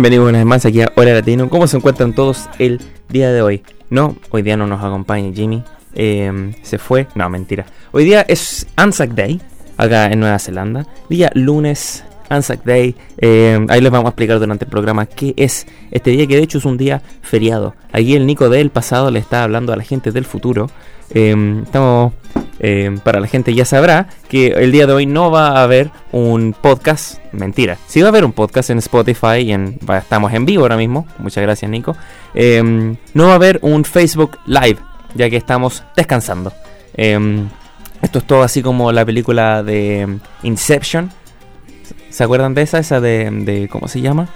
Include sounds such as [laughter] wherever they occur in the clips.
Bienvenidos una vez más aquí a Hora Latino. ¿Cómo se encuentran todos el día de hoy? No, hoy día no nos acompaña Jimmy. eh, se fue. No, mentira. Hoy día es Anzac Day, acá en Nueva Zelanda. Día lunes, Anzac Day. eh, ahí les vamos a explicar durante el programa qué es este día, que de hecho es un día feriado. Aquí el Nico del pasado le está hablando a la gente del futuro. Eh, estamos, eh, para la gente ya sabrá que el día de hoy no va a haber un podcast. Mentira, sí va a haber un podcast en Spotify y en, estamos en vivo ahora mismo. Muchas gracias, Nico. Eh, no va a haber un Facebook Live, ya que estamos descansando. Esto es todo así como la película de Inception. ¿Se acuerdan de esa? Esa de, de- ¿cómo se llama?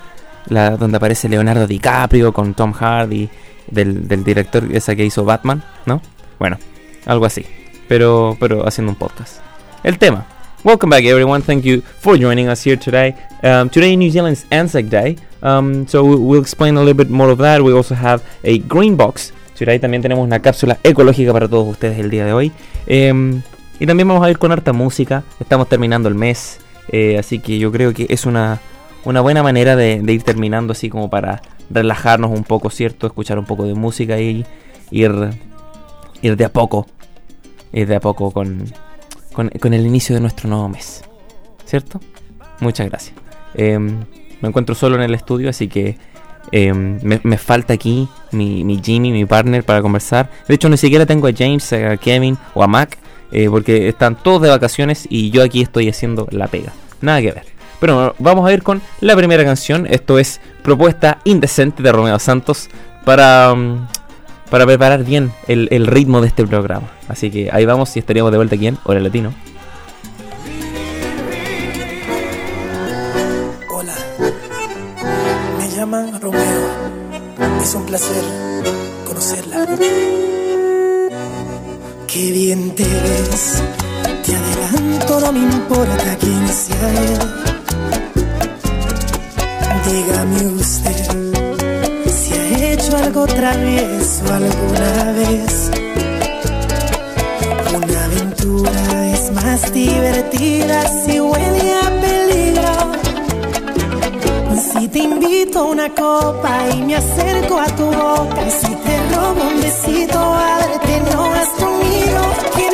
La donde aparece Leonardo DiCaprio con Tom Hardy, del, del director esa que hizo Batman, ¿no? Bueno, algo así. Pero, pero haciendo un podcast. El tema. Welcome back, everyone. Thank you for joining us here today. Um, today in New Zealand's Anzac Day. Um, so we- we'll explain a little bit more of that. We also have a green box. Today también tenemos una cápsula ecológica para todos ustedes el día de hoy. Em, y también vamos a ir con harta música. Estamos terminando el mes. Eh, así que yo creo que es una, una buena manera de, ir terminando así como para relajarnos un poco, ¿cierto? Escuchar un poco de música y ir, ir de a poco. Ir de a poco con, con, el inicio de nuestro nuevo mes. ¿Cierto? Muchas gracias. Em, me encuentro solo en el estudio, así que em, me, me falta aquí mi, mi Jimmy, mi partner, para conversar. De hecho, ni siquiera tengo a James, a Kevin o a Mac, eh, porque están todos de vacaciones y yo aquí estoy haciendo la pega. Nada que ver. Pero bueno, vamos a ir con la primera canción. Esto es Propuesta Indecente de Romeo Santos para, mm, para preparar bien el, ritmo de este programa. Así que ahí vamos y estaríamos de vuelta aquí en Hora Latino. Hola, me llaman Romeo. Es un placer conocerla. Qué bien te. Te adelanto, no me importa quién sea él. Dígame usted si ha hecho algo travieso alguna vez. Una aventura es más divertida si huele a peligro. Si te invito a una copa y me acerco a tu boca, si te robo un besito, ábrete, no vas conmigo.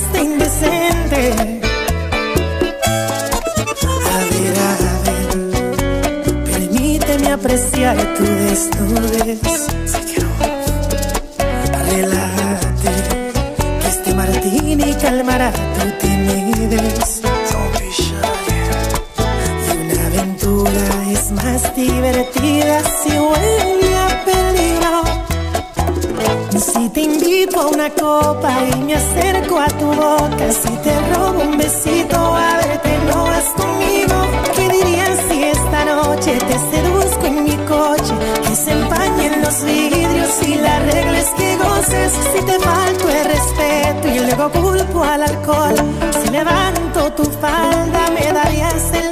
Si quiero, relájate, que este martini calmará tu timidez. Y una aventura es más divertida si huele a peligro. Si te invito a una copa y me acerco luego culpo al alcohol, si levanto tu falda, me darías el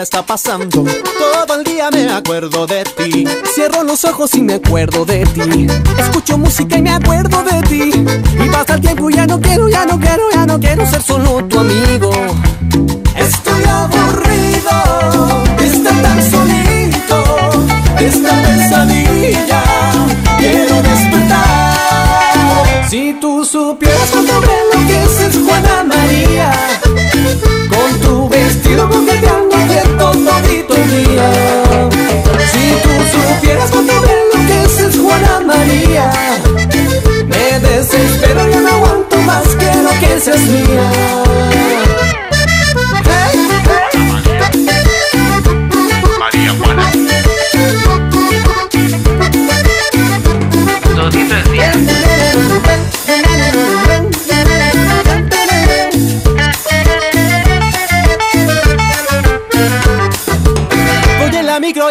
está pasando. Todo el día me acuerdo de ti. Cierro los ojos y me acuerdo de ti. Escucho música y me acuerdo de ti. Y pasa el tiempo ya no quiero, ya no quiero, ya no quiero ser solo tu amigo.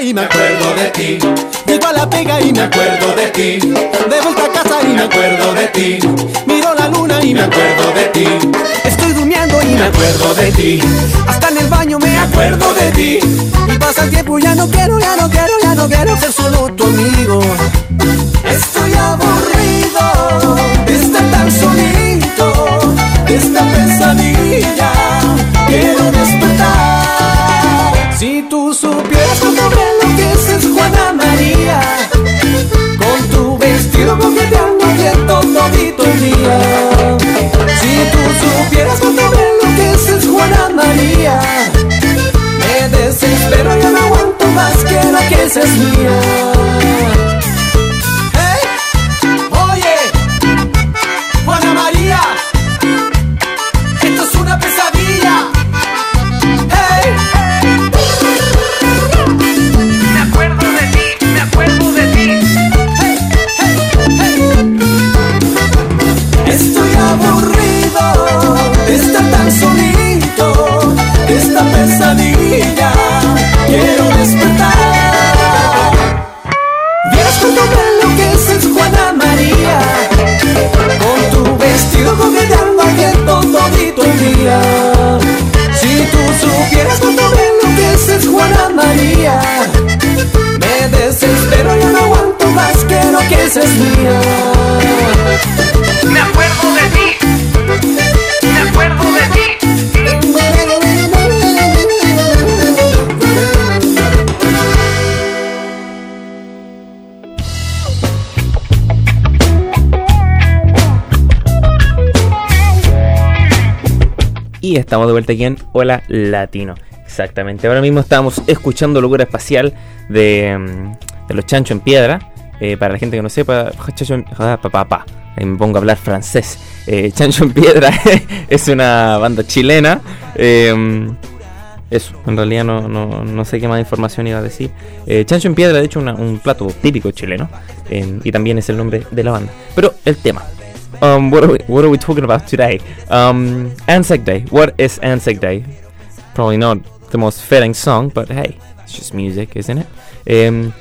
Y me acuerdo de ti. Llego a la pega y me acuerdo de ti. De vuelta a casa y me acuerdo de ti. Miro la luna y me acuerdo de ti. Estoy durmiendo y me acuerdo de ti. Hasta en el baño me acuerdo de ti. Y pasa el tiempo y ya no quiero, ya no quiero, ya no quiero ser solo tu amigo. Estoy aburrido de estar tan solito. De esta pesadilla quiero despertar. Si tú supieras cuánto lo que es, Juana María, me desespero, ya no aguanto más que la que es, es mía. Estamos de vuelta aquí en Hola Latino. Exactamente. Ahora mismo estamos escuchando Locura Espacial de, mm, los Chancho en Piedra. Eh, para la gente que no sepa, papá, me pongo a hablar francés. Eh, Chancho en Piedra [laughs] es una banda chilena. Eh, eso, en realidad no, no, sé qué más información iba a decir. Chancho en Piedra, de hecho, un plato típico chileno. y también es el nombre de la banda. Pero el tema, um, what are we what are we talking about today? Um, Anzac Day. What is Anzac Day? Probably not the most fitting song, but hey, it's just music, isn't it? Um,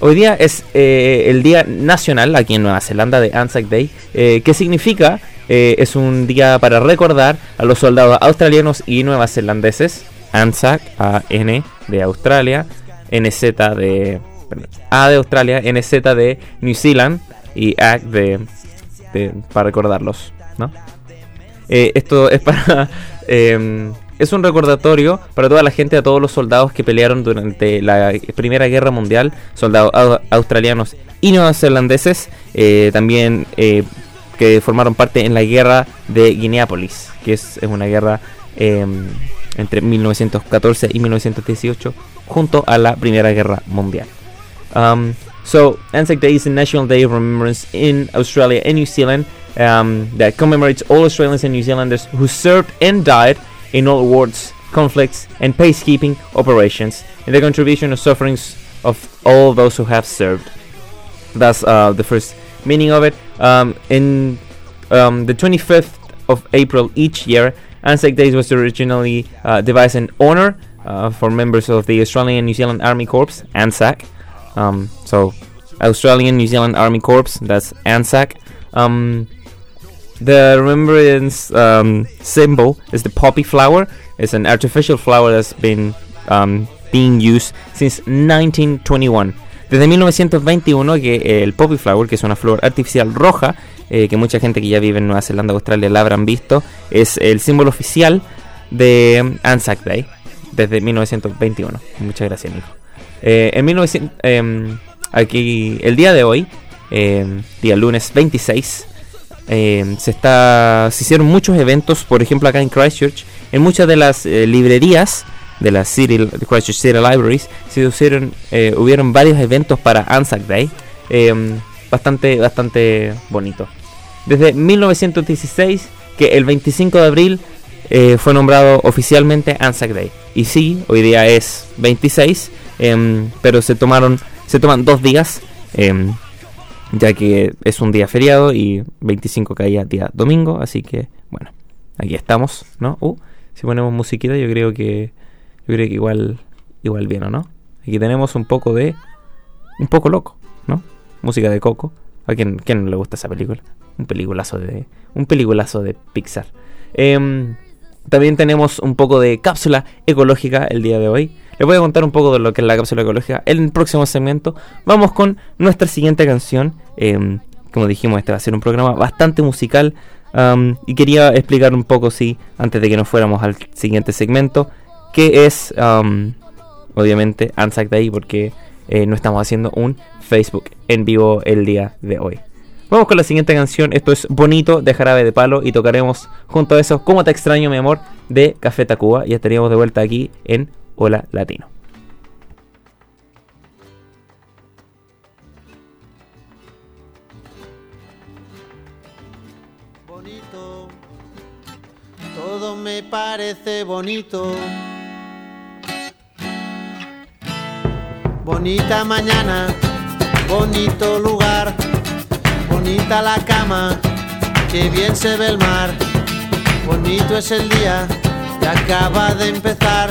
hoy día es eh, el día nacional aquí en Nueva Zelanda de Anzac Day, eh, que significa eh, es un día para recordar a los soldados australianos y neozelandeses. Anzac, A-N de Australia, NZ de A de Australia, NZ de New Zealand y AC de, de- para recordarlos, ¿no? Eh, esto es para [laughs] em, es un recordatorio para toda la gente, a todos los soldados que pelearon durante la Primera Guerra Mundial, soldados au- australianos y neozelandeses, eh, también eh, que formaron parte en la guerra de Guineápolis, que es, es una guerra em, entre 1914 y 1918, junto a la Primera Guerra Mundial. Um, so, Anzac Day is a national day of remembrance in Australia and New Zealand um, that commemorates all Australians and New Zealanders who served and died in all wars, conflicts, and peacekeeping operations, and the contribution and sufferings of all those who have served. That's uh, the first meaning of it. Um, in um, the 25th of April each year, Anzac Days was originally uh, devised in honor uh, for members of the Australian New Zealand Army Corps, ANZAC. Um, so, Australian New Zealand Army Corps, that's ANZAC. Um, the remembrance um, symbol is the poppy flower. It's an artificial flower that's been um, being used since 1921. Desde 1921 que el poppy flower, que es una flor artificial roja, eh, que mucha gente que ya vive en Nueva Zelanda, Australia la habrán visto, es el símbolo oficial de Anzac Day desde 1921. Muchas gracias, Nico. Eh, en 1900, em, aquí el día de hoy, em, día lunes 26, eh, se está se hicieron muchos eventos por ejemplo acá en Christchurch. En muchas de las eh, librerías de las City, de Christchurch City Libraries se hicieron eh, hubieron varios eventos para Anzac Day bastante bastante bonito. Desde 1916 que el 25 de abril fue nombrado oficialmente Anzac Day. Y sí hoy día es 26 em, pero se tomaron se toman dos días em, ya que es un día feriado y 25 caía día domingo, así que bueno, aquí estamos, ¿no? Uh, si ponemos musiquita yo creo que yo creo que igual igual bien, ¿o no? Aquí tenemos un poco de un poco loco, ¿no? Música de Coco. ¿A quién, quién le gusta esa película? Un peliculazo de un peliculazo de Pixar. Em, también tenemos un poco de cápsula ecológica el día de hoy. Les voy a contar un poco de lo que es la cápsula ecológica en el próximo segmento. Vamos con nuestra siguiente canción. Em, como dijimos, este va a ser un programa bastante musical. y quería explicar un poco, sí, antes de que nos fuéramos al siguiente segmento, que es, am, obviamente, Anzac Day, porque eh, no estamos haciendo un Facebook en vivo el día de hoy. Vamos con la siguiente canción. Esto es Bonito de Jarabe de Palo y tocaremos junto a eso Cómo te extraño, mi amor de Café Tacuba. Y estaríamos de vuelta aquí en Hola Latino. Bonito, todo me parece bonito. Bonita mañana, bonito lugar, bonita la cama, que bien se ve el mar. Bonito es el día que acaba de empezar,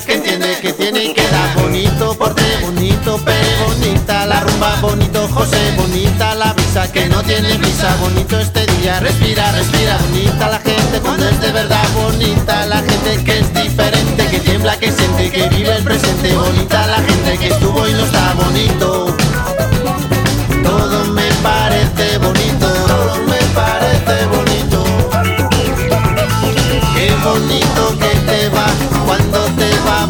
Que entiende, que tiene y que da. Bonito porte, bonito pero bonita la rumba, bonito José, bonita la brisa que no tiene prisa, bonito este día, respira, respira, bonita la gente cuando es de verdad, bonita la gente que es diferente, que tiembla, que siente, que vive el presente, bonita la gente que estuvo y no está bonito. Todo me parece bonito, todo me parece bonito. Qué bonito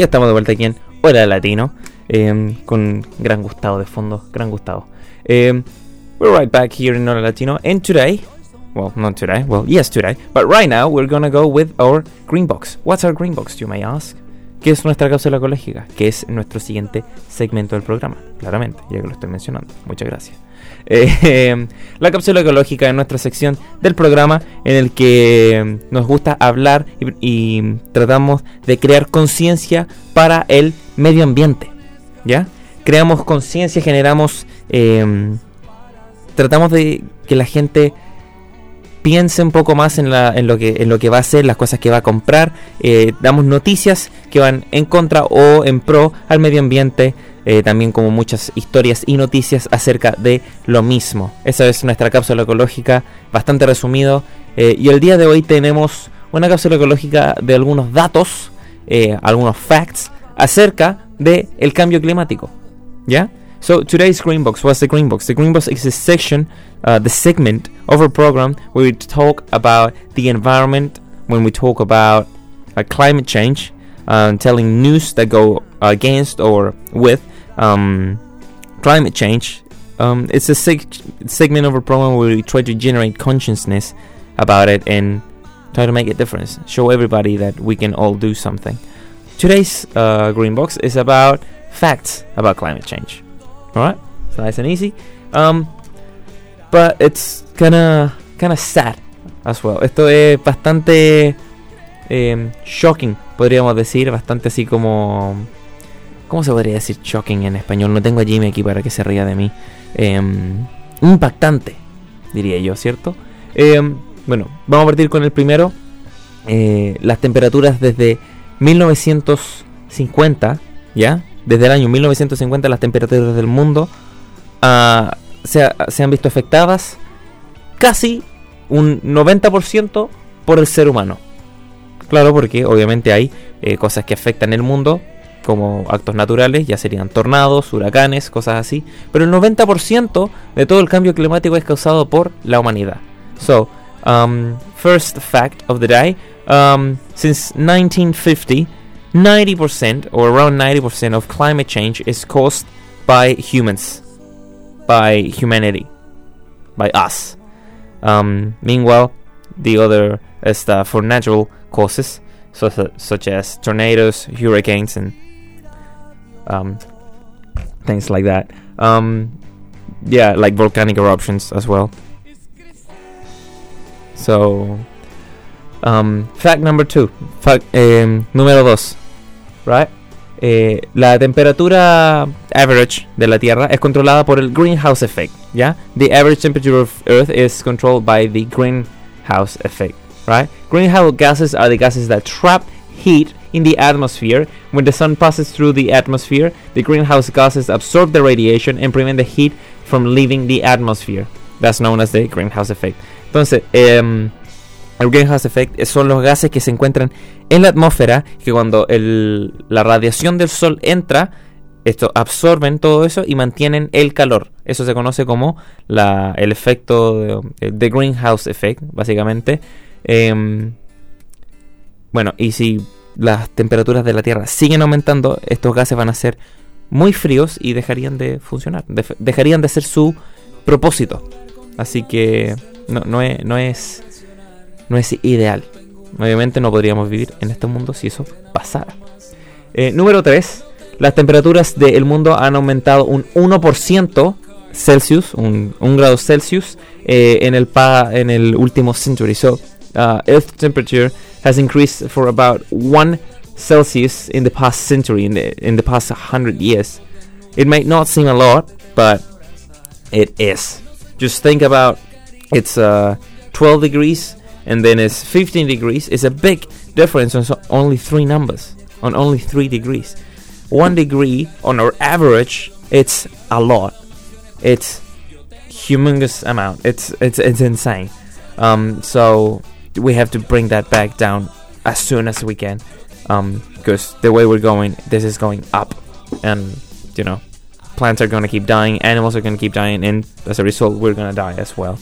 Y estamos de vuelta aquí en Hora Latino. eh, con gran Gustavo de fondo. Gran Gustavo. Um, we're right back here in Hora Latino. And today, well, not today, well, yes, today. But right now, we're gonna go with our green box. What's our green box, you may ask? ¿Qué es nuestra cápsula ecológica? Que es nuestro siguiente segmento del programa, claramente, ya que lo estoy mencionando. Muchas gracias. Eh, [laughs] la cápsula ecológica es nuestra sección del programa en el que nos gusta hablar y, y tratamos de crear conciencia para el medio ambiente. ¿Ya? Creamos conciencia, generamos... eh, tratamos de que la gente piense un poco más en, la- en lo, que, va a hacer, las cosas que va a comprar. eh, damos noticias que van en contra o en pro al medio ambiente. eh, también como muchas historias y noticias acerca de lo mismo. Esa es nuestra cápsula ecológica, bastante resumido. eh, y el día de hoy tenemos una cápsula ecológica de algunos datos, algunos facts acerca del el cambio climático. ¿Ya? So today's Green Box, what's the Green Box? The Green Box is a section, uh, the segment of our program where we talk about the environment, when we talk about uh, climate change, um, telling news that go against or with um, climate change. Um, it's a seg- segment of our program where we try to generate consciousness about it and try to make a difference, show everybody that we can all do something. Today's uh, Green Box is about facts about climate change. Alright? It's nice and easy. Um, but it's kinda, kinda sad as well. Esto es bastante em, shocking, podríamos decir. Bastante así como. ¿Cómo se podría decir shocking en español? No tengo a Jimmy aquí para que se ría de mí. Em, impactante, diría yo, ¿cierto? Em, bueno, vamos a partir con el primero. Eh, las temperaturas desde 1950, ¿ya? Desde el año 1950 las temperaturas del mundo ah, se, ha- se han visto afectadas casi un 90% por el ser humano. Claro, porque obviamente hay eh, cosas que afectan el mundo, como actos naturales, ya serían tornados, huracanes, cosas así. Pero el 90% de todo el cambio climático es causado por la humanidad. So, um, first fact of the day, um, since 1950, 90% or around 90% of climate change is caused by humans, by humanity, by us. Um, meanwhile, the other is for natural causes, such, such as tornadoes, hurricanes, and um, things like that. Um, yeah, like volcanic eruptions as well. So, um, fact number two, fact em, número dos, right? Eh, la temperatura average de la Tierra es controlada por el greenhouse effect, ¿ya? The average temperature of Earth is controlled by the greenhouse effect, right? Greenhouse gases are the gases that trap heat in the atmosphere. When the sun passes through the atmosphere, the greenhouse gases absorb the radiation and prevent the heat from leaving the atmosphere. That's known as the greenhouse effect. Entonces, em, el greenhouse effect son los gases que se encuentran en la atmósfera que cuando el- la radiación del sol entra, esto absorben todo eso y mantienen el calor. Eso se conoce como la, el efecto de, de greenhouse effect, básicamente. Em, bueno, y si las temperaturas de la Tierra siguen aumentando, estos gases van a ser muy fríos y dejarían de funcionar, dejarían de ser su propósito. Así que no, no es, no es no es ideal. Obviamente no podríamos vivir en este mundo si eso pasara. Eh, número 3. Las temperaturas del mundo han aumentado un 1% Celsius, un, un grado Celsius, eh, en, el pa- en el último century. So, uh, Earth temperature has increased for about 1 Celsius in the past century, in the, in the past 100 years. It may not seem a lot, but it is. Just think about it's uh, 12 degrees and then it's 15 degrees. It's a big difference on so- only three numbers, on only three degrees. One degree on our average, it's a lot. It's humongous amount. It's it's it's insane. Um, so we have to bring that back down as soon as we can, because the way we're going, this is going up, and you know, plants are gonna keep dying, animals are gonna keep dying, and as a result, we're gonna die as well.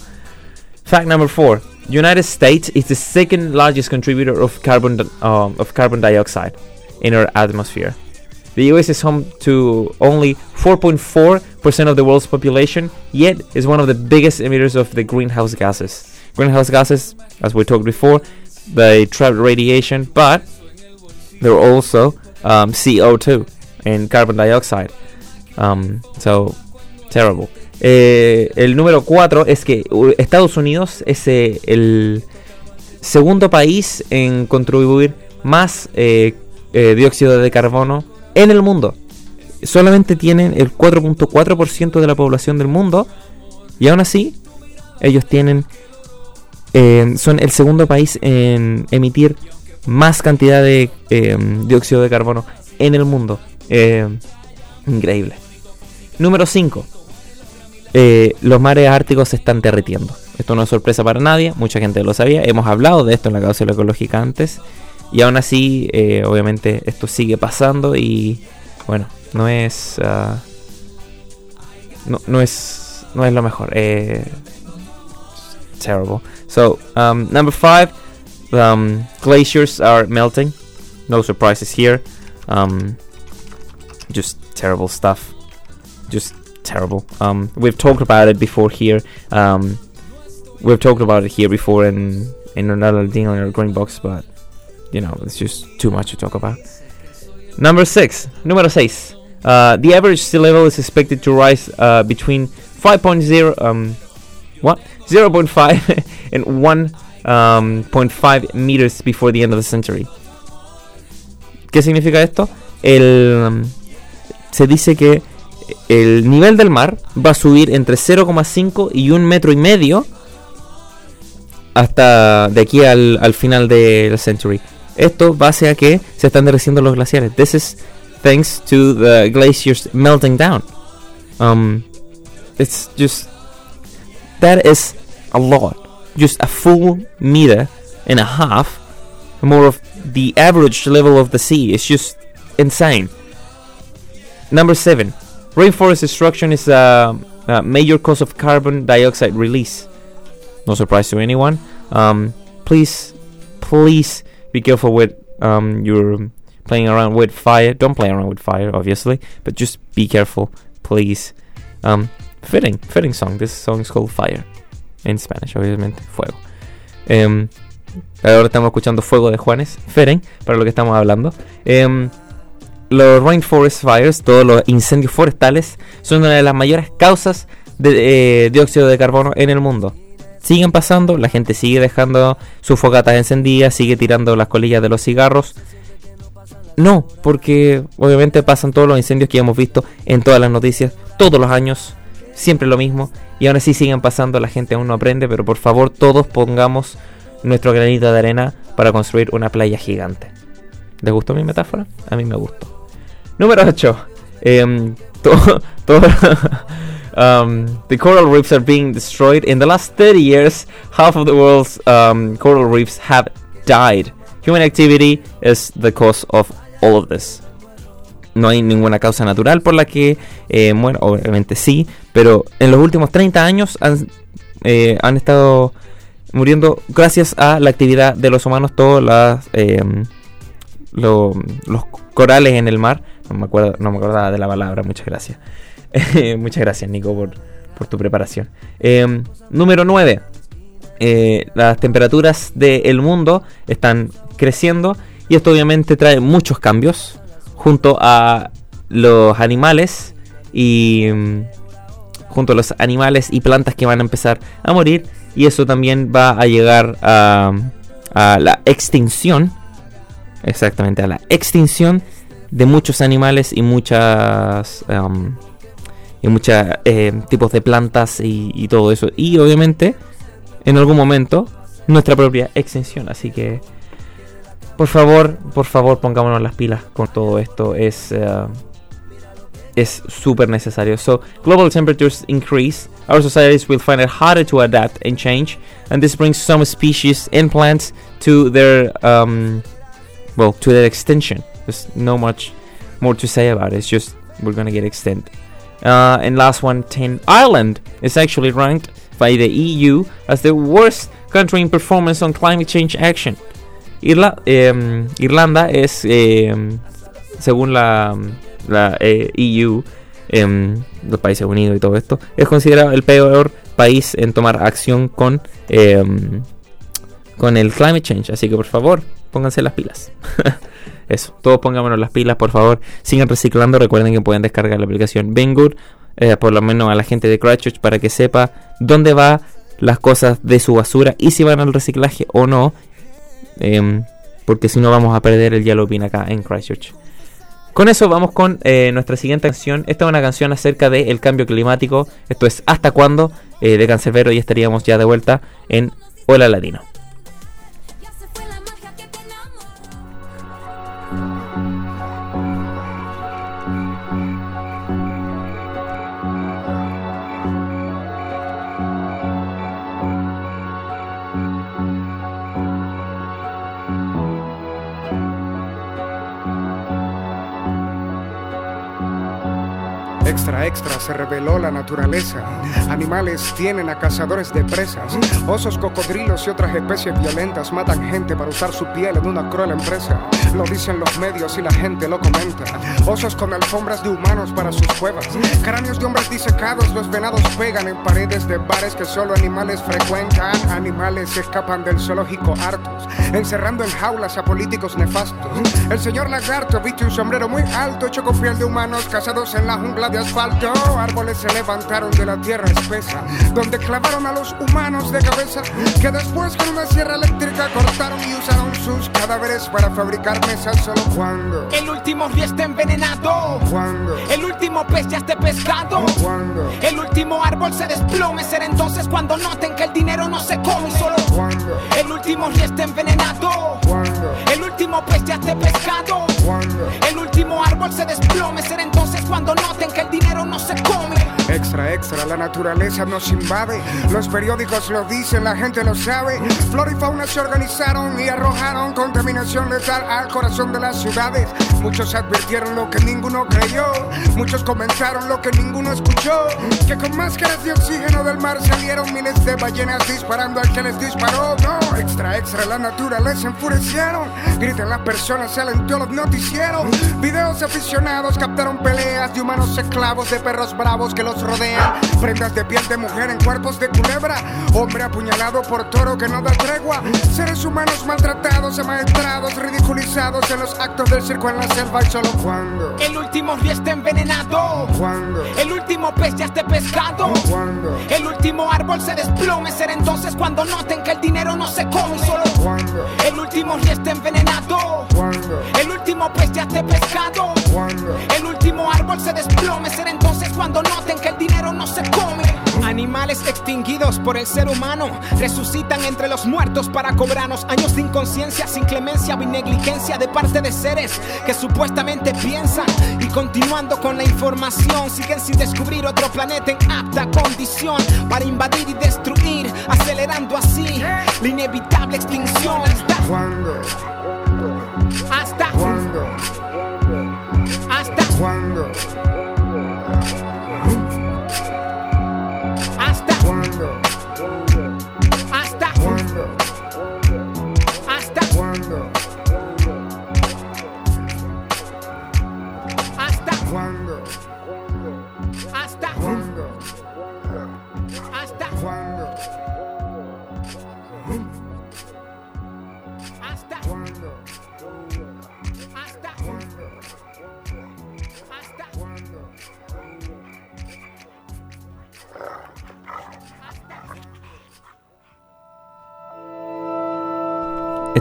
Fact number four: United States is the second largest contributor of carbon um, of carbon dioxide. in our atmosphere. The US is home to only 4.4% of the world's population, yet is one of the biggest emitters of the greenhouse gases. Greenhouse gases, as we talked before, they trap radiation, but they're also um, CO2 and carbon dioxide. Um, so, terrible. Eh, el número 4 es que uh, Estados Unidos es eh, el segundo país en contribuir más eh, dióxido de carbono en el mundo. Solamente tienen el 4.4% de la población del mundo y aún así ellos tienen son el segundo país en emitir más cantidad de dióxido de carbono en el mundo. Increíble. Número 5. Los mares árticos se están derritiendo. Esto no es sorpresa para nadie, mucha gente lo sabía. Hemos hablado de esto en la causa ecológica antes. Y aún así, eh, obviamente, esto sigue pasando y bueno, no es. Uh, no, no, es. No es lo mejor. Eh, terrible. So, um, number five, um, glaciers are melting. No surprises here. Um, just terrible stuff. Just terrible. Um, we've talked about it before here. Um, we've talked about it here before in in another thing on our green box, but you know it's just too much to talk about. Number six, número seis. Uh, the average sea level is expected to rise uh, between 5.0 um, what 0.5 [laughs] and 1.5 um, meters before the end of the century. ¿Qué significa esto? El, um, se dice que el nivel del mar va a subir entre 0,5 y 1 metro y medio hasta de aquí al, al final de la century. Esto base a que se están derreciendo los glaciares. This is thanks to the glaciers melting down. Um, it's just that is a lot. Just a full meter and a half more of the average level of the sea. It's just insane. Number seven, rainforest destruction is a, a major cause of carbon dioxide release. No surprise to anyone. Um, please, please be careful with um, your playing around with fire. Don't play around with fire, obviously, but just be careful, please. Um, fitting, fitting song. This song is called Fire. In Spanish, obviamente, fuego. Um, ahora estamos escuchando Fuego de Juanes, Feren, para lo que estamos hablando. Um, los rainforest fires, todos los incendios forestales, son una de las mayores causas de eh, dióxido de carbono en el mundo siguen pasando, la gente sigue dejando sus fogatas encendidas, sigue tirando las colillas de los cigarros. No, porque obviamente pasan todos los incendios que hemos visto en todas las noticias, todos los años, siempre lo mismo, y aún así siguen pasando, la gente aún no aprende, pero por favor todos pongamos nuestro granito de arena para construir una playa gigante. ¿Les gustó mi metáfora? A mí me gustó. Número 8. Eh, todo, todo um, the coral reefs are being destroyed. In the last 30 years, half of the world's um, coral reefs have died. Human activity is the cause of all of this. No hay ninguna causa natural por la que eh, bueno, obviamente sí, pero en los últimos 30 años han, eh, han estado muriendo gracias a la actividad de los humanos, todos las, lo, los corales en el mar. No me, acuerdo, no me acordaba de la palabra, muchas gracias. [laughs] Muchas gracias, Nico, por, por tu preparación. Eh, número 9. Eh, las temperaturas del mundo están creciendo y esto obviamente trae muchos cambios junto a los animales y mm, junto a los animales y plantas que van a empezar a morir y eso también va a llegar a, a la extinción exactamente a la extinción de muchos animales y muchas um, y muchos eh, tipos de plantas y, todo eso. Y obviamente, en algún momento, nuestra propia extinción. Así que, por favor, por favor, pongámonos las pilas con todo esto. Es uh, es súper necesario. So, global temperatures increase. Our societies will find it harder to adapt and change. And this brings some species and plants to their, um, well, to their extinction. There's no much more to say about it. It's just we're gonna get extinct. Uh, and last one, 10. Ireland is actually ranked by the EU as the worst country in performance on climate change action. Irla- eh, Irlanda es, eh, según la, la eh, EU, em, los Países Unidos y todo esto, es considerado el peor país en tomar acción con, con el climate change. Así que por favor, pónganse las pilas. [laughs] Eso, todos pongámonos las pilas, por favor. Sigan reciclando. Recuerden que pueden descargar la aplicación Banggood, eh, por lo menos a la gente de Christchurch, para que sepa dónde va las cosas de su basura y si van al reciclaje o no. em, porque si no, vamos a perder el Yellow Bean acá en Christchurch. Con eso vamos con eh, nuestra siguiente canción. Esta es una canción acerca del cambio climático. Esto es ¿Hasta cuándo? eh, de Cancerbero y estaríamos ya de vuelta en Hola Latino. Extra, extra, se reveló la naturaleza. Animales tienen a cazadores de presas. Osos, cocodrilos y otras especies violentas matan gente para usar su piel en una cruel empresa. Lo dicen los medios y la gente lo comenta. Osos con alfombras de humanos para sus cuevas. Cráneos de hombres disecados, los venados pegan en paredes de bares que solo animales frecuentan. Animales escapan del zoológico hartos, encerrando en jaulas a políticos nefastos. El señor lagarto viste un sombrero muy alto, hecho con piel de humanos cazados en la jungla de asfalto. Árboles se levantaron de la tierra espesa, donde clavaron a los humanos de cabeza, que después con una sierra eléctrica cortaron y usaron sus cadáveres para fabricar mesas. Solo cuando, El último río está envenenado. cuando, El último pez ya esté pescado. cuando, El último árbol se desplome. Será entonces cuando noten que el dinero no se come. Solo cuando, el último río está envenenado. cuando, El último pez ya esté pescado. cuando. El último árbol se desplome. Será entonces cuando noten que el dinero no se come. Extra, extra, la naturaleza nos invade. Los periódicos lo dicen, la gente lo sabe. Flora y fauna se organizaron y arrojaron contaminación letal al corazón de las ciudades. Muchos advirtieron lo que ninguno creyó. Muchos comentaron lo que ninguno escuchó. Que con máscaras de oxígeno del mar salieron miles de ballenas disparando al que les disparó. No, extra, extra, la naturaleza enfurecieron. Gritan las personas, salen todos los noticieros. Videos aficionados captaron peleas de humanos esclavos, de perros bravos que los rodean. Prendas de piel de mujer en cuerpos de culebra. Hombre apuñalado por toro que no da tregua. Seres humanos maltratados, amaestrados, ridiculizados en los actos del circo en la selva. Y solo cuando, El último río está envenenado. cuando, El último pez ya esté pescado. cuando, El último árbol se desplome. Será entonces cuando noten que el dinero no se come. Solo cuando, el último río está envenenado. cuando, El último pez ya esté pescado. cuando. El último árbol se desplome. Será entonces cuando noten que el dinero no se come. Animales extinguidos por el ser humano resucitan entre los muertos para cobrarnos años de inconsciencia, sin clemencia o negligencia de parte de seres que supuestamente piensan. Y continuando con la información, siguen sin descubrir otro planeta en apta condición para invadir y destruir, acelerando así la inevitable extinción hasta, Cuando, hasta, cuando, hasta, cuando,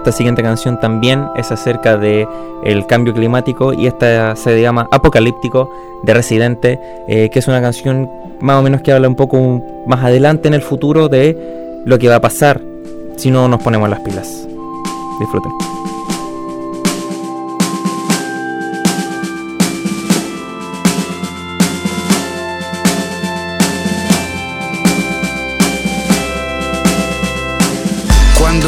Esta siguiente canción también es acerca de el cambio climático y esta se llama Apocalíptico de Residente, eh, que es una canción más o menos que habla un poco más adelante en el futuro de lo que va a pasar si no nos ponemos las pilas. Disfruten.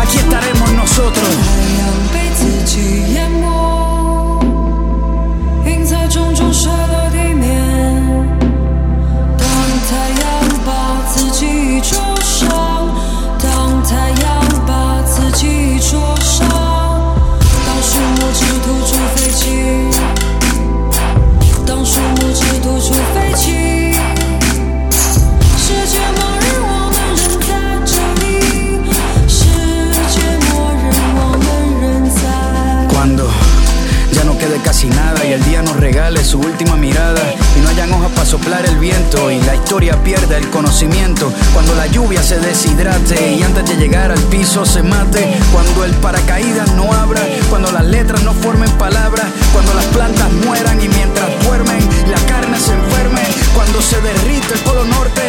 aquí estaremos nosotros 被自己淹没，映在种种摔落地面。当太阳把自己灼伤，当太阳把自己灼伤，当树木只吐出废气，当树木只吐出废气。Nada y el día nos regale su última mirada y no hayan hojas para soplar el viento y la historia pierda el conocimiento. Cuando la lluvia se deshidrate y antes de llegar al piso se mate. Cuando el paracaídas no abra, cuando las letras no formen palabras, cuando las plantas mueran y mientras duermen la carne se enferme. Cuando se derrite el polo norte,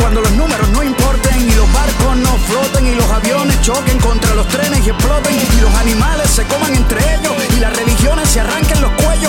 cuando los números no importen y los barcos no floten y los aviones choquen contra los trenes y exploten y los animales se coman entre ellos y las religiones se arranquen los cuellos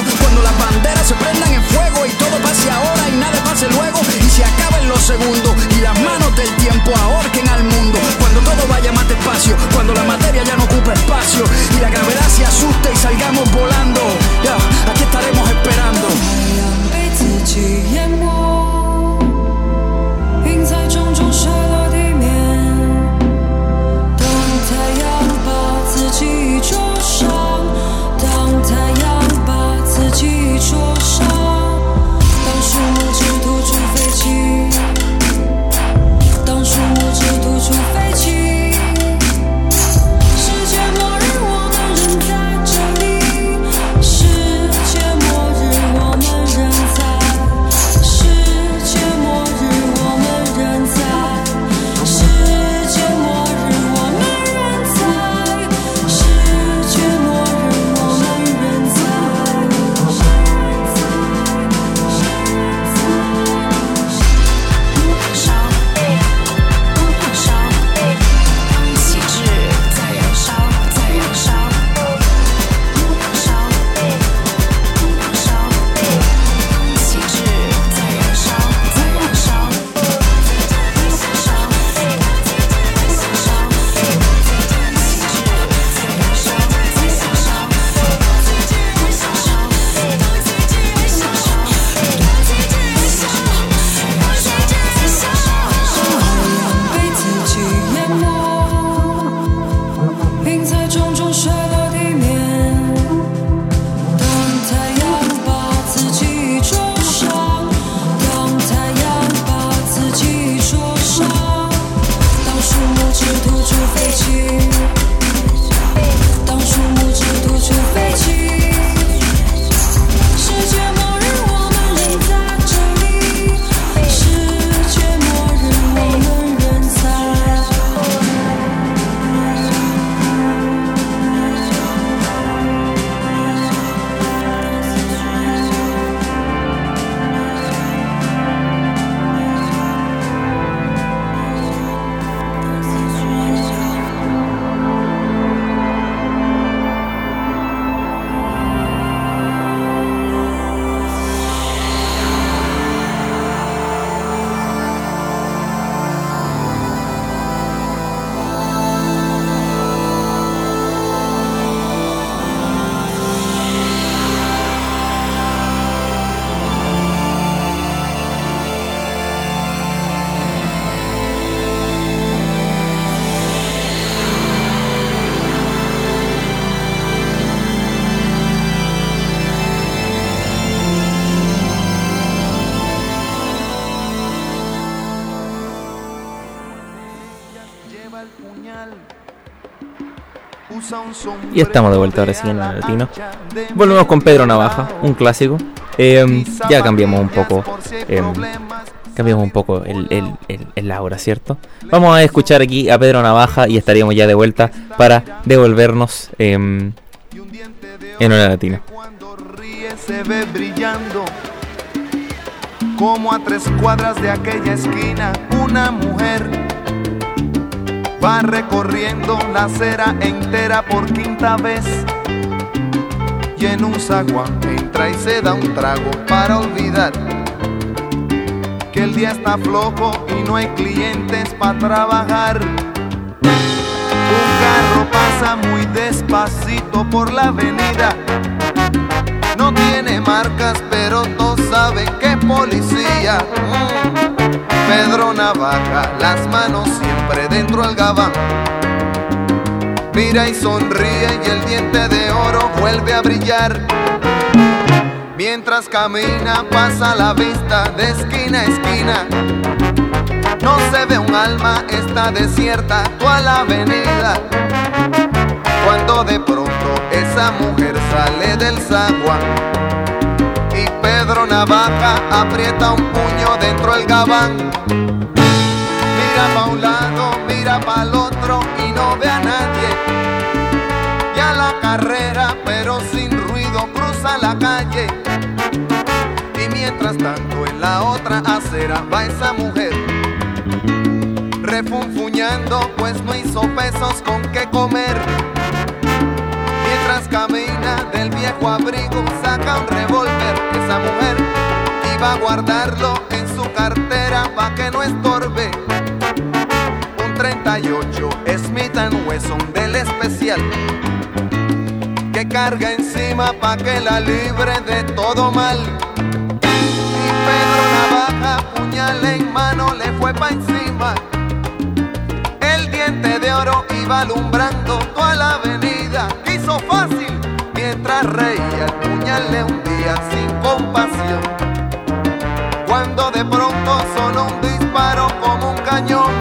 Y estamos de vuelta ahora sí en el latino. Volvemos con Pedro Navaja, un clásico. Eh, ya cambiamos un poco eh, cambiamos un poco el, el, el, el aura, ¿cierto? Vamos a escuchar aquí a Pedro Navaja y estaríamos ya de vuelta para devolvernos em, en hora latina. ríe se ve brillando. Como a tres cuadras de aquella esquina, una mujer va recorriendo la acera entera por quinta vez. Y en un zaguán entra y se da un trago para olvidar que el día está flojo y no hay clientes para trabajar. Un carro pasa muy despacito por la avenida. No tiene marcas, pero todos saben que es policía. Pedro Navaja, las manos siempre dentro del gabán. Mira y sonríe y el diente de oro vuelve a brillar. Mientras camina pasa la vista de esquina a esquina. No se ve un alma, está desierta toda la avenida. Cuando de pronto esa mujer sale del zaguán Pedro Navaja aprieta un puño dentro del gabán. Mira pa' un lado, mira pa' el otro y no ve a nadie. Ya la carrera, pero sin ruido, cruza la calle. Y mientras tanto en la otra acera va esa mujer refunfuñando, pues no hizo pesos con qué comer. Mientras camina del viejo abrigo, saca un revólver. Esa mujer iba a guardarlo en su cartera pa' que no estorbe. Un 38 Smith Wesson del especial que carga encima pa' que la libre de todo mal. Y Pedro Navaja, puñal en mano, le fue pa' encima. De oro iba alumbrando toda la avenida. Hizo fácil mientras reía el puñal le hundía sin compasión. Cuando de pronto sonó un disparo como un cañón.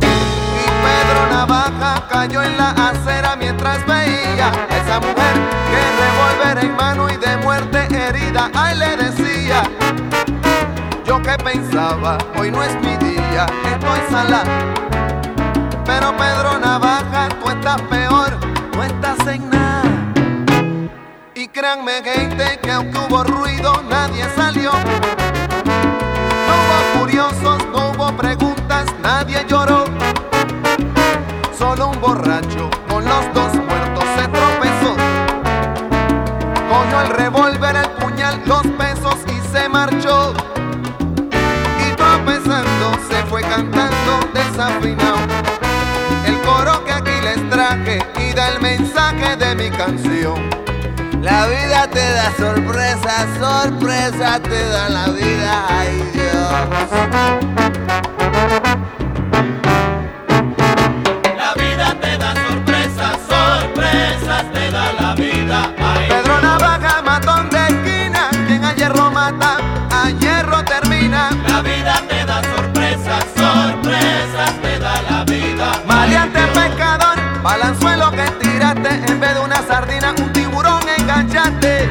Y Pedro Navaja cayó en la acera mientras veía esa mujer que revólver en mano y de muerte herida. Ay, le decía. Yo que pensaba, hoy no es mi día, estoy sala. Pero Pedro Navaja, tú estás peor, no estás en nada. Y créanme, gente, que aunque hubo ruido, nadie salió. No hubo curiosos, no hubo preguntas, nadie lloró. Solo un borracho con los dos muertos se tropezó. Cogió el revólver, el puñal, los pesos y se marchó. Y tropezando se fue cantando desafinado. De mi canción. La vida te da sorpresa, sorpresa te da la vida, ay Dios. La vida te da sorpresas, sorpresas te da la vida. Ay, Pedro Navaja, matón de esquina, quien a hierro mata, a hierro termina. La vida te da sorpresas, sorpresas te da la vida. Maleante pescador, balanzuelo que en vez de una sardina, un tiburón enganchaste.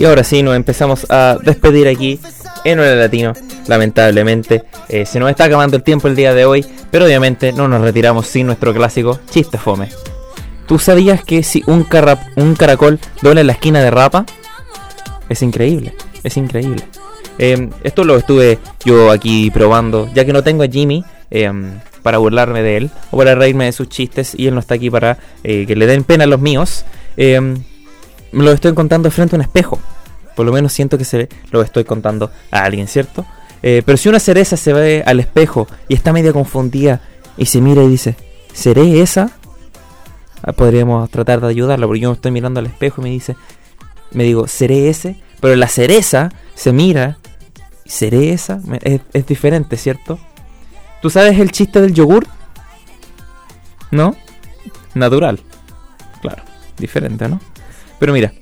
Y ahora sí, nos empezamos a despedir aquí en Hora Latino. Lamentablemente, eh, se nos está acabando el tiempo el día de hoy, pero obviamente no nos retiramos sin nuestro clásico chiste fome. ¿Tú sabías que si un, un caracol dobla en la esquina de rapa? Es increíble, es increíble. Eh, esto lo estuve yo aquí probando, ya que no tengo a Jimmy eh, para burlarme de él o para reírme de sus chistes y él no está aquí para eh, que le den pena a los míos. Me lo estoy contando frente a un espejo. Por lo menos siento que se lo estoy contando a alguien, ¿cierto? Eh, pero si una cereza se ve al espejo y está medio confundida y se mira y dice, ¿seré esa? Ah, Podríamos tratar de ayudarla porque yo me estoy mirando al espejo y me dice, me digo, ¿seré ese? Pero la cereza se mira, ¿seré esa? Es, es diferente, ¿cierto? ¿Tú sabes el chiste del yogur? ¿No? Natural. Claro, diferente, ¿no? Pero mira,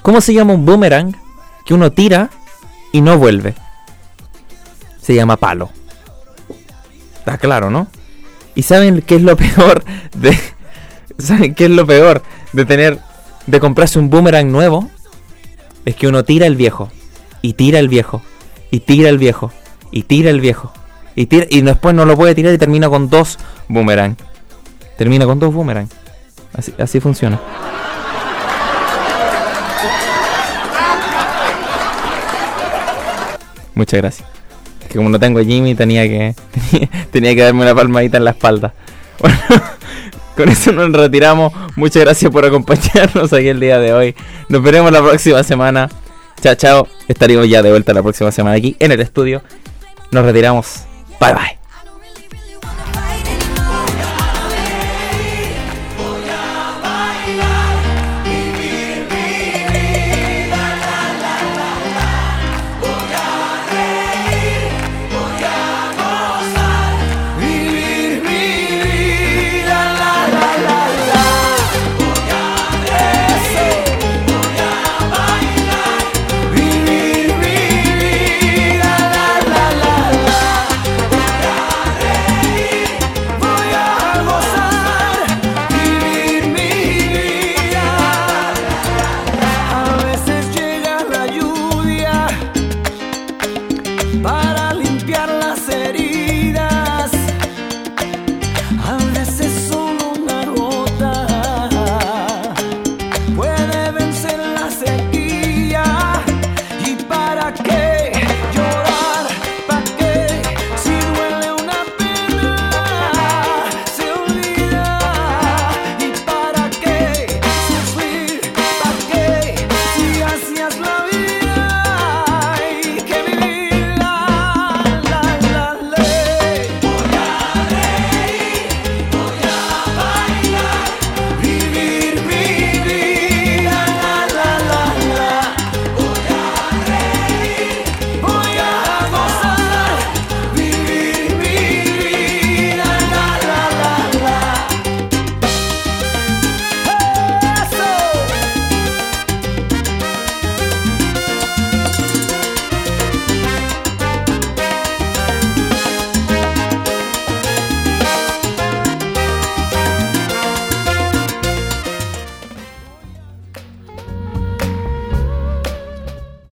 ¿cómo se llama un boomerang que uno tira y no vuelve? Se llama palo. Está claro, ¿no? ¿Y saben qué es lo [laughs] peor de ¿Saben qué es lo peor de tener de comprarse un boomerang nuevo? Es que uno tira el viejo y tira el viejo y tira el viejo y tira el viejo y tira y después no lo puede tirar y termina con dos boomerang. Termina con dos boomerang. Así, así funciona. Muchas gracias. Que como no tengo a Jimmy tenía que [laughs] tenía, que darme una palmadita en la espalda. [laughs] Bueno, con eso nos retiramos. Muchas gracias por acompañarnos aquí el día de hoy. Nos veremos la próxima semana. Chao, chao. Estaremos ya de vuelta la próxima semana aquí en el estudio. Nos retiramos. Bye bye.